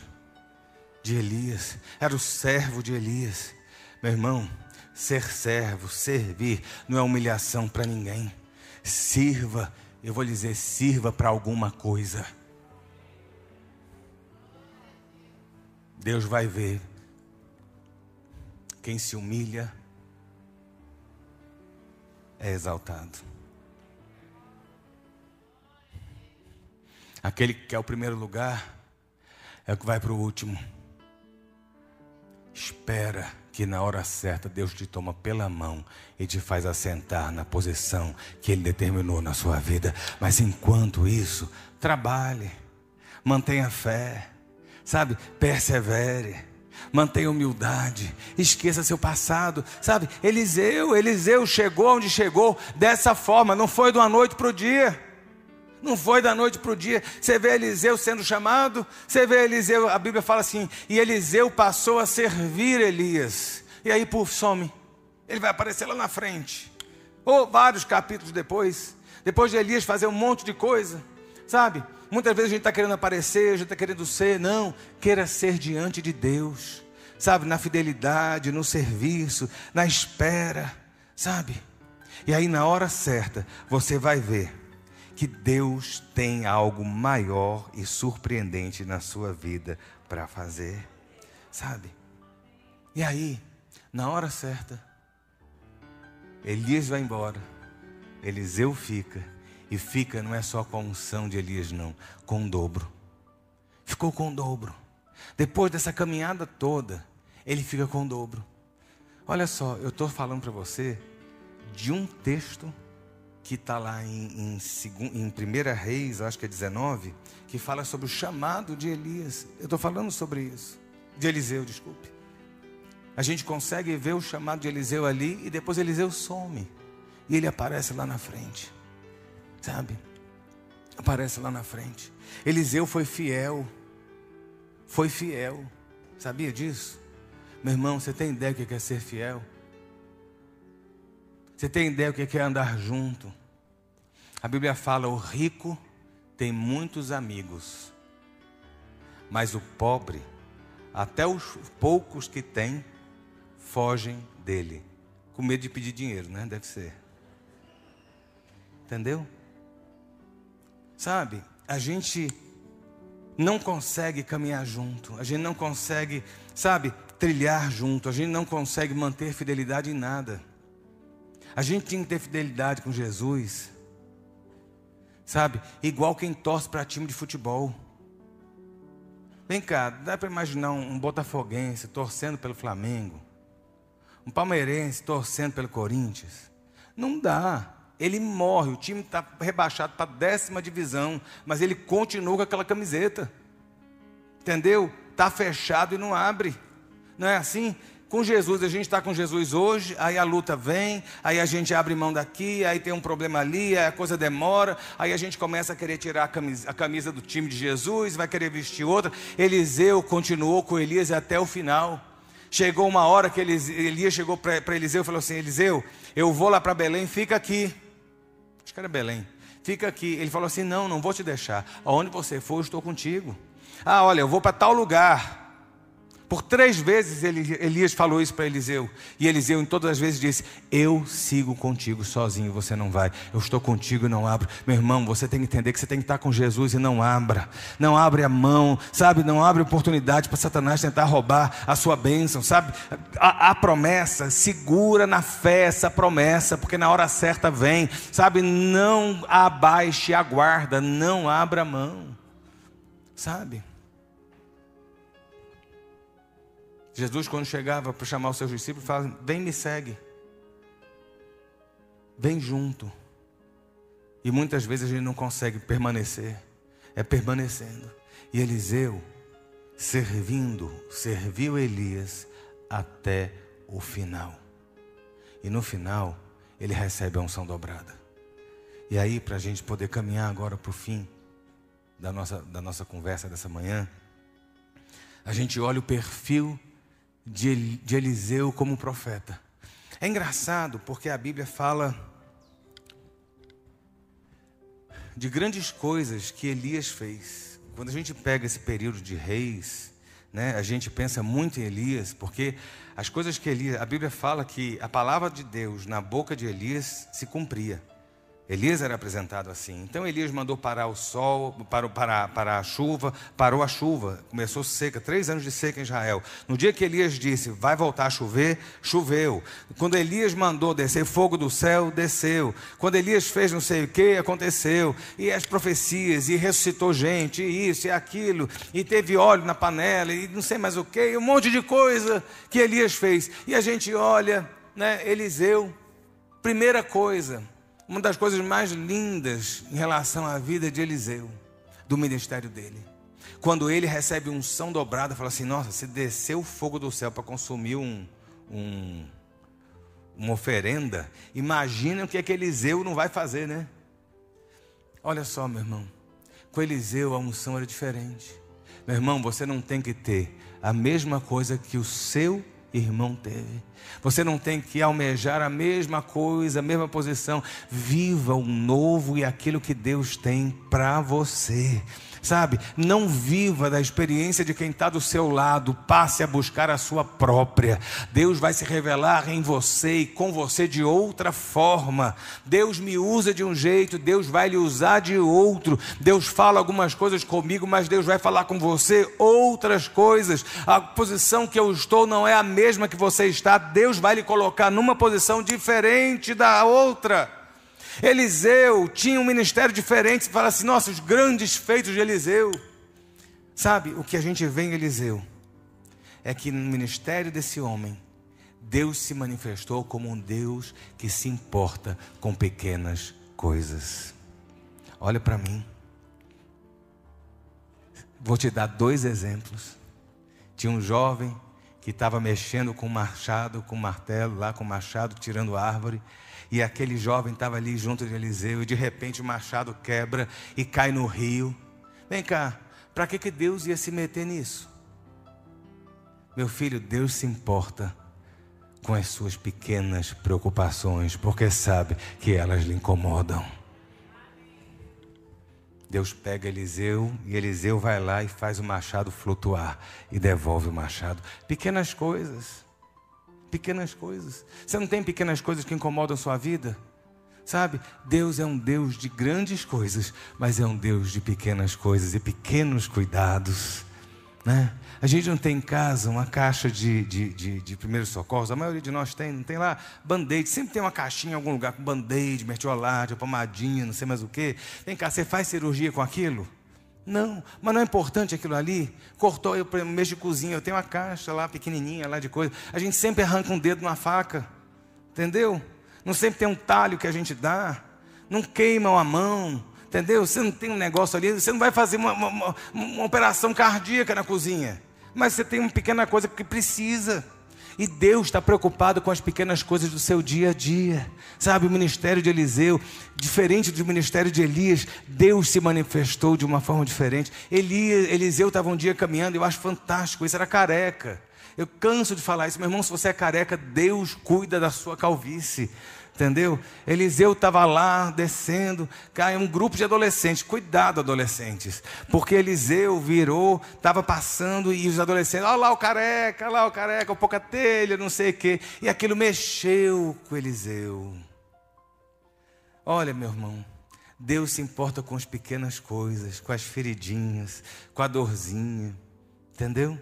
de Elias, era o servo de Elias. Meu irmão, Ser servo, servir, não é humilhação para ninguém. Sirva, eu vou dizer, sirva para alguma coisa. Deus vai ver quem se humilha é exaltado. Aquele que quer o primeiro lugar é o que vai para o último. Espera que na hora certa Deus te toma pela mão e te faz assentar na posição que Ele determinou na sua vida. Mas enquanto isso, trabalhe, mantenha fé, sabe? Persevere. Mantenha humildade, esqueça seu passado, sabe? Eliseu, Eliseu chegou onde chegou dessa forma, não foi de uma noite para o dia. Não foi da noite para o dia. Você vê Eliseu sendo chamado, você vê Eliseu, a Bíblia fala assim, e Eliseu passou a servir Elias. E aí, puf, some. Ele vai aparecer lá na frente. Ou vários capítulos depois. Depois de Elias fazer um monte de coisa. Sabe? Muitas vezes a gente está querendo aparecer, a gente está querendo ser. Não, queira ser diante de Deus. Sabe? Na fidelidade, no serviço, na espera. Sabe? E aí, na hora certa, você vai ver que Deus tem algo maior e surpreendente na sua vida para fazer, sabe? E aí, na hora certa, Elias vai embora, Eliseu fica, e fica não é só com a unção de Elias, não, com o dobro. Ficou com o dobro. Depois dessa caminhada toda, ele fica com o dobro. Olha só, eu estou falando para você de um texto que está lá em, em, em 1 Reis, acho que é 19, que fala sobre o chamado de Elias. Eu estou falando sobre isso. De Eliseu, desculpe. A gente consegue ver o chamado de Eliseu ali e depois Eliseu some. E ele aparece lá na frente. Sabe? Aparece lá na frente. Eliseu foi fiel. Foi fiel. Sabia disso? Meu irmão, você tem ideia do que é ser fiel? Você tem ideia o que é andar junto? A Bíblia fala: o rico tem muitos amigos, mas o pobre, até os poucos que tem, fogem dele, com medo de pedir dinheiro, né? Deve ser. Entendeu? Sabe, a gente não consegue caminhar junto, a gente não consegue, sabe, trilhar junto, a gente não consegue manter fidelidade em nada. A gente tinha que ter fidelidade com Jesus. Sabe? Igual quem torce para time de futebol. Vem cá, dá para imaginar um, botafoguense torcendo pelo Flamengo? Um palmeirense torcendo pelo Corinthians? Não dá. Ele morre, o time está rebaixado para a décima divisão, mas ele continua com aquela camiseta. Entendeu? Está fechado e não abre. Não é assim? Com Jesus, a gente está com Jesus hoje, aí a luta vem, aí a gente abre mão daqui, aí tem um problema ali, aí a coisa demora, aí a gente começa a querer tirar a camisa, a camisa do time de Jesus, vai querer vestir outra. Eliseu continuou com Elias até o final. Chegou uma hora que Elias chegou para Eliseu e falou assim: Eliseu, eu vou lá para Belém, fica aqui. Acho que era Belém. Fica aqui. Ele falou assim: Não, não vou te deixar. Aonde você for, eu estou contigo. Ah, olha, eu vou para tal lugar. Por três vezes Elias falou isso para Eliseu. E Eliseu, em todas as vezes, disse: Eu sigo contigo sozinho, você não vai. Eu estou contigo e não abro. Meu irmão, você tem que entender que você tem que estar com Jesus e não abra. Não abre a mão, sabe? Não abre oportunidade para Satanás tentar roubar a sua bênção, sabe? A, a promessa, segura na fé essa promessa, porque na hora certa vem, sabe? Não abaixe a guarda, não abra a mão, sabe? Jesus, quando chegava para chamar os seus discípulos, falava: Vem, me segue. Vem junto. E muitas vezes a gente não consegue permanecer, é permanecendo. E Eliseu, servindo, serviu Elias até o final. E no final, ele recebe a unção dobrada. E aí, para a gente poder caminhar agora para o fim da nossa, da nossa conversa dessa manhã, a gente olha o perfil de, de Eliseu como profeta. É engraçado porque a Bíblia fala de grandes coisas que Elias fez. Quando a gente pega esse período de reis, né, a gente pensa muito em Elias, porque as coisas que Elias, a Bíblia fala que a palavra de Deus na boca de Elias se cumpria. Elias era apresentado assim. Então Elias mandou parar o sol, parou parar, parar a chuva, parou a chuva, começou seca, três anos de seca em Israel. No dia que Elias disse, vai voltar a chover, choveu. Quando Elias mandou descer fogo do céu, desceu. Quando Elias fez não sei o que, aconteceu. E as profecias, e ressuscitou gente, e isso e aquilo, e teve óleo na panela, e não sei mais o que, um monte de coisa que Elias fez. E a gente olha, né, Eliseu, primeira coisa uma das coisas mais lindas em relação à vida de Eliseu, do ministério dele. Quando ele recebe unção dobrada, fala assim: Nossa, se desceu o fogo do céu para consumir um, um, uma oferenda, imagina o que, é que Eliseu não vai fazer, né? Olha só, meu irmão, com Eliseu a unção era diferente. Meu irmão, você não tem que ter a mesma coisa que o seu irmão teve. Você não tem que almejar a mesma coisa, a mesma posição. Viva o novo e aquilo que Deus tem para você. Sabe, não viva da experiência de quem está do seu lado, passe a buscar a sua própria. Deus vai se revelar em você e com você de outra forma. Deus me usa de um jeito, Deus vai lhe usar de outro. Deus fala algumas coisas comigo, mas Deus vai falar com você outras coisas. A posição que eu estou não é a mesma que você está, Deus vai lhe colocar numa posição diferente da outra. Eliseu tinha um ministério diferente. Você fala assim, nossa, os grandes feitos de Eliseu. Sabe, o que a gente vê em Eliseu é que no ministério desse homem, Deus se manifestou como um Deus que se importa com pequenas coisas. Olha para mim. Vou te dar dois exemplos. Tinha um jovem que estava mexendo com machado, com martelo, lá com machado, tirando árvore. E aquele jovem estava ali junto de Eliseu, e de repente o machado quebra e cai no rio. Vem cá, para que, que Deus ia se meter nisso? Meu filho, Deus se importa com as suas pequenas preocupações, porque sabe que elas lhe incomodam. Deus pega Eliseu e Eliseu vai lá e faz o machado flutuar e devolve o machado. Pequenas coisas pequenas coisas. Você não tem pequenas coisas que incomodam a sua vida? Sabe? Deus é um Deus de grandes coisas, mas é um Deus de pequenas coisas e pequenos cuidados. Né? A gente não tem em casa uma caixa de, de, de, de primeiros socorros, a maioria de nós tem, não tem lá band-aid, sempre tem uma caixinha em algum lugar com band-aid, mertiolate, pomadinha, não sei mais o que. Vem cá, você faz cirurgia com aquilo? Não, mas não é importante aquilo ali. Cortou, eu mexo de cozinha, eu tenho uma caixa lá pequenininha lá de coisa. A gente sempre arranca um dedo numa faca, entendeu? Não sempre tem um talho que a gente dá. Não queimam a mão, entendeu? Você não tem um negócio ali, você não vai fazer uma, uma, uma, uma operação cardíaca na cozinha. Mas você tem uma pequena coisa que precisa. E Deus está preocupado com as pequenas coisas do seu dia a dia. Sabe, o ministério de Eliseu, diferente do ministério de Elias, Deus se manifestou de uma forma diferente. Elias, Eliseu estava um dia caminhando, eu acho fantástico, isso era careca. Eu canso de falar isso, meu irmão, se você é careca, Deus cuida da sua calvície. Entendeu? Eliseu estava lá descendo, cai um grupo de adolescentes. Cuidado, adolescentes, porque Eliseu virou, estava passando e os adolescentes, olha lá o careca, olha lá o careca, o pouca telha, não sei o quê. E aquilo mexeu com Eliseu. Olha, meu irmão, Deus se importa com as pequenas coisas, com as feridinhas, com a dorzinha, entendeu?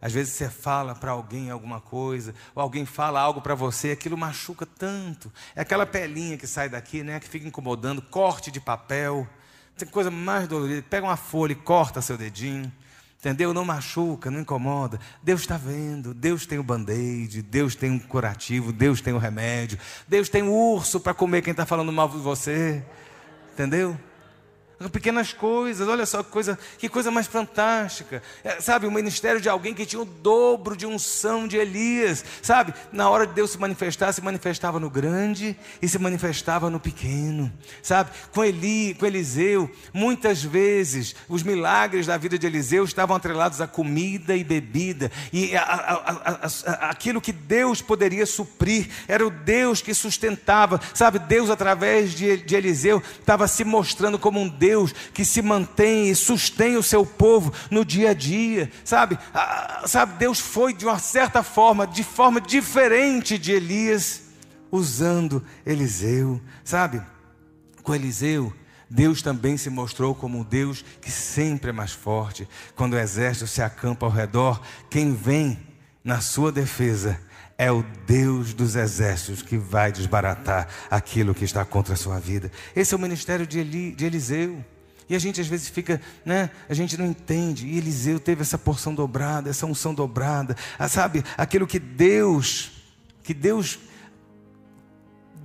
Às vezes você fala para alguém alguma coisa, ou alguém fala algo para você, aquilo machuca tanto. É aquela pelinha que sai daqui, né, que fica incomodando, corte de papel. Tem coisa mais dolorida. Pega uma folha e corta seu dedinho. Entendeu? Não machuca, não incomoda. Deus está vendo. Deus tem o band-aid, Deus tem um curativo, Deus tem o remédio, Deus tem o urso para comer quem está falando mal de você. Entendeu? Pequenas coisas, olha só que coisa, que coisa mais fantástica. É, sabe, o ministério de alguém que tinha o dobro de unção de Elias. Sabe, na hora de Deus se manifestar, se manifestava no grande e se manifestava no pequeno. Sabe, com Eli, com Eliseu, muitas vezes os milagres da vida de Eliseu estavam atrelados a comida e bebida. E a, a, a, aquilo que Deus poderia suprir era o Deus que sustentava. Sabe, Deus através de, de Eliseu estava se mostrando como um Deus Deus que se mantém e sustém o seu povo no dia a dia, sabe? Ah, sabe, Deus foi de uma certa forma, de forma diferente de Elias, usando Eliseu, sabe? Com Eliseu, Deus também se mostrou como um Deus que sempre é mais forte. Quando o exército se acampa ao redor, quem vem na sua defesa é o Deus dos exércitos que vai desbaratar aquilo que está contra a sua vida. Esse é o ministério de, Eli, de Eliseu. E a gente às vezes fica, né? A gente não entende. E Eliseu teve essa porção dobrada, essa unção dobrada. Ah, sabe, aquilo que Deus, que Deus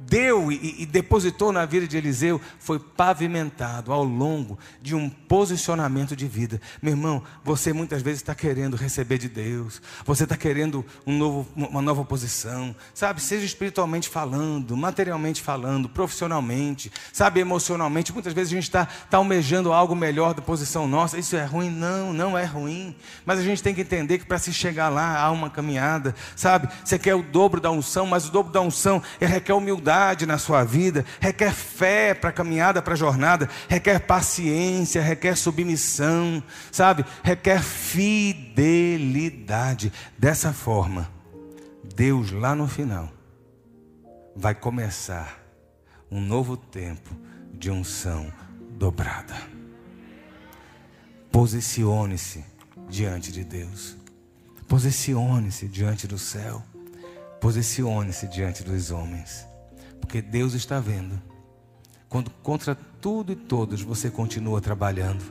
deu e, e, depositou na vida de Eliseu foi pavimentado ao longo de um posicionamento de vida. Meu irmão, você muitas vezes está querendo receber de Deus, você está querendo um novo, uma nova posição, sabe? Seja espiritualmente falando, materialmente falando, profissionalmente, sabe? Emocionalmente. Muitas vezes a gente está tá almejando algo melhor da posição nossa. Isso é ruim? Não, não é ruim. Mas a gente tem que entender que para se chegar lá há uma caminhada, sabe? Você quer o dobro da unção, mas o dobro da unção requer humildade na sua vida, requer fé para a caminhada, para a jornada, requer paciência, requer submissão, sabe? Requer fidelidade. Dessa forma, Deus lá no final vai começar um novo tempo de unção dobrada. Posicione-se diante de Deus. Posicione-se diante do céu. Posicione-se diante dos homens. Porque Deus está vendo. Quando contra tudo e todos você continua trabalhando,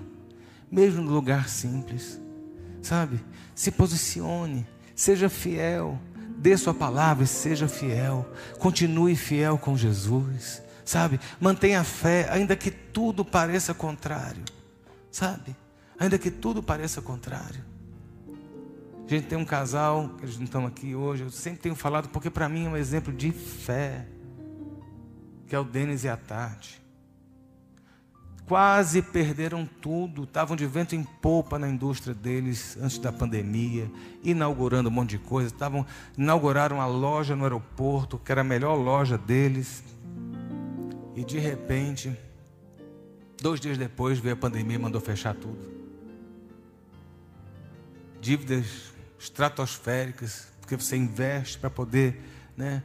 mesmo no lugar simples, sabe? Se posicione, seja fiel, dê sua palavra e seja fiel. Continue fiel com Jesus, sabe? Mantenha a fé, ainda que tudo pareça contrário, sabe? Ainda que tudo pareça contrário. A gente tem um casal, eles não estão aqui hoje, eu sempre tenho falado, porque para mim é um exemplo de fé que é o Denis e a Tati. Quase perderam tudo, estavam de vento em popa na indústria deles antes da pandemia, inaugurando um monte de coisa. Estavam, inauguraram a loja no aeroporto, que era a melhor loja deles. E de repente, dois dias depois, veio a pandemia e mandou fechar tudo. Dívidas estratosféricas, porque você investe para poder né,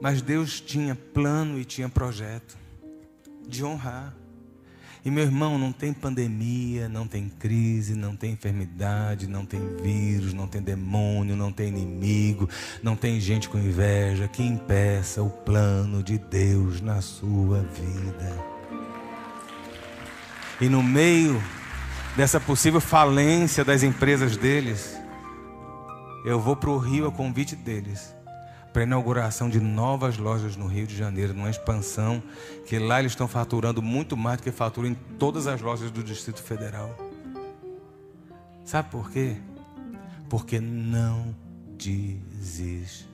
mas Deus tinha plano e tinha projeto de honrar. E meu irmão, não tem pandemia, não tem crise, não tem enfermidade, não tem vírus, não tem demônio, não tem inimigo, não tem gente com inveja que impeça o plano de Deus na sua vida. E no meio dessa possível falência das empresas deles, eu vou para o Rio a convite deles para a inauguração de novas lojas no Rio de Janeiro, numa expansão que lá eles estão faturando muito mais do que faturam em todas as lojas do Distrito Federal. Sabe por quê? Porque não desistirão.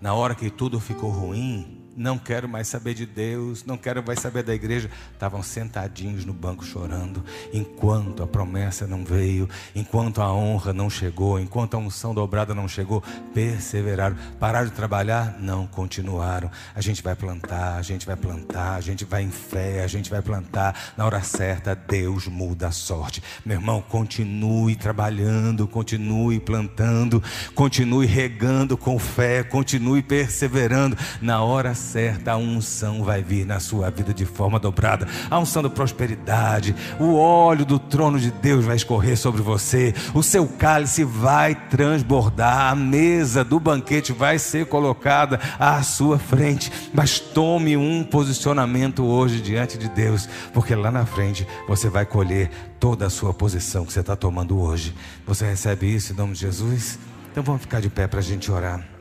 Na hora que tudo ficou ruim, não quero mais saber de Deus, não quero mais saber da igreja. Estavam sentadinhos no banco chorando, enquanto a promessa não veio, enquanto a honra não chegou, enquanto a unção dobrada não chegou, perseveraram. Pararam de trabalhar? Não, continuaram. A gente vai plantar, a gente vai plantar, a gente vai em fé, a gente vai plantar. Na hora certa, Deus muda a sorte. Meu irmão, continue trabalhando, continue plantando, continue regando com fé, continue perseverando. Na hora certa, certa, a unção vai vir na sua vida de forma dobrada. A unção da prosperidade, o óleo do trono de Deus vai escorrer sobre você, o seu cálice vai transbordar, a mesa do banquete vai ser colocada à sua frente. Mas tome um posicionamento hoje diante de Deus, porque lá na frente você vai colher toda a sua posição que você está tomando hoje. Você recebe isso em nome de Jesus? Então vamos ficar de pé para a gente orar.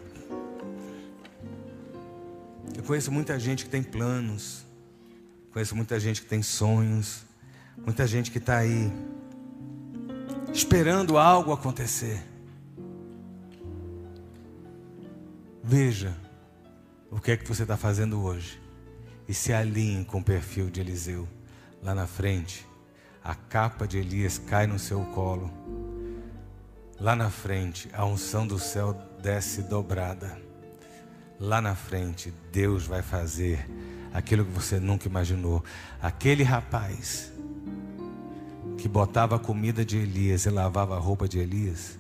Conheço muita gente que tem planos, conheço muita gente que tem sonhos, muita gente que está aí esperando algo acontecer. Veja o que é que você está fazendo hoje e se alinhe com o perfil de Eliseu. Lá na frente, a capa de Elias cai no seu colo. Lá na frente, a unção do céu desce dobrada lá na frente, Deus vai fazer aquilo que você nunca imaginou. Aquele rapaz que botava a comida de Elias e lavava a roupa de Elias,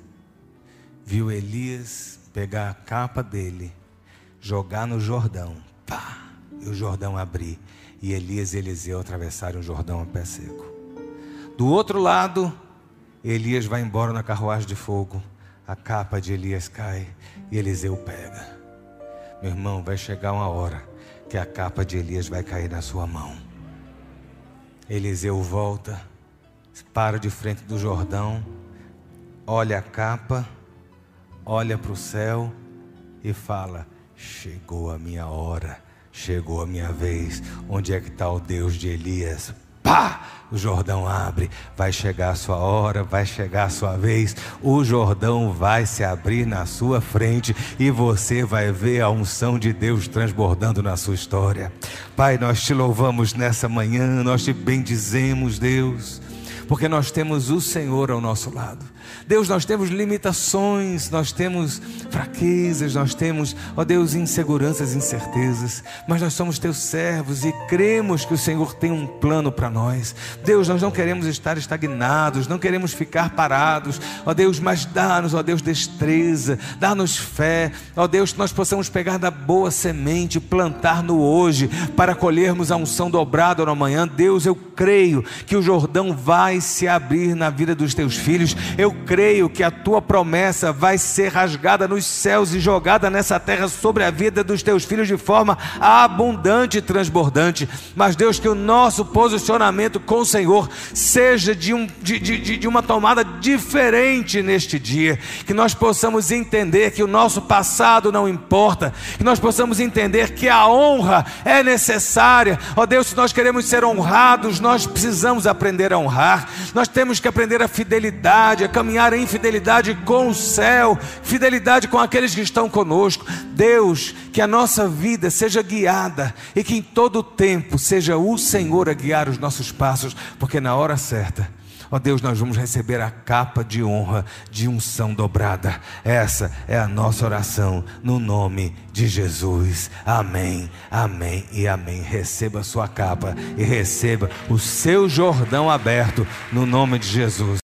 viu Elias pegar a capa dele, jogar no Jordão, pá, e o Jordão abrir, e Elias e Eliseu atravessaram o Jordão a pé seco. Do outro lado, Elias vai embora na carruagem de fogo, a capa de Elias cai e Eliseu pega. Meu irmão, vai chegar uma hora que a capa de Elias vai cair na sua mão. Eliseu volta, para de frente do Jordão, olha a capa, olha para o céu e fala: Chegou a minha hora, chegou a minha vez. Onde é que está o Deus de Elias? Pá, o Jordão abre, vai chegar a sua hora, vai chegar a sua vez, o Jordão vai se abrir na sua frente e você vai ver a unção de Deus transbordando na sua história. Pai, nós te louvamos nessa manhã, nós te bendizemos, Deus, porque nós temos o Senhor ao nosso lado. Deus, nós temos limitações, nós temos fraquezas, nós temos, ó Deus, inseguranças, incertezas, mas nós somos teus servos e cremos que o Senhor tem um plano para nós. Deus, nós não queremos estar estagnados, não queremos ficar parados, ó Deus, mas dá-nos, ó Deus, destreza, dá-nos fé, ó Deus, que nós possamos pegar da boa semente, plantar no hoje, para colhermos a unção dobrada no amanhã. Deus, eu creio que o Jordão vai se abrir na vida dos teus filhos, eu creio que a tua promessa vai ser rasgada nos céus e jogada nessa terra sobre a vida dos teus filhos de forma abundante e transbordante. Mas, Deus, que o nosso posicionamento com o Senhor seja de, um, de, de, de uma tomada diferente neste dia. Que nós possamos entender que o nosso passado não importa, que nós possamos entender que a honra é necessária. Ó Deus, se nós queremos ser honrados, nós precisamos aprender a honrar, nós temos que aprender a fidelidade, a caminhar em fidelidade com o céu, fidelidade com aqueles que estão conosco. Deus, que a nossa vida seja guiada e que em todo tempo seja o Senhor a guiar os nossos passos, porque na hora certa, ó Deus, nós vamos receber a capa de honra, de unção dobrada. Essa é a nossa oração, no nome de Jesus. Amém, amém e amém. Receba a sua capa e receba o seu Jordão aberto, no nome de Jesus.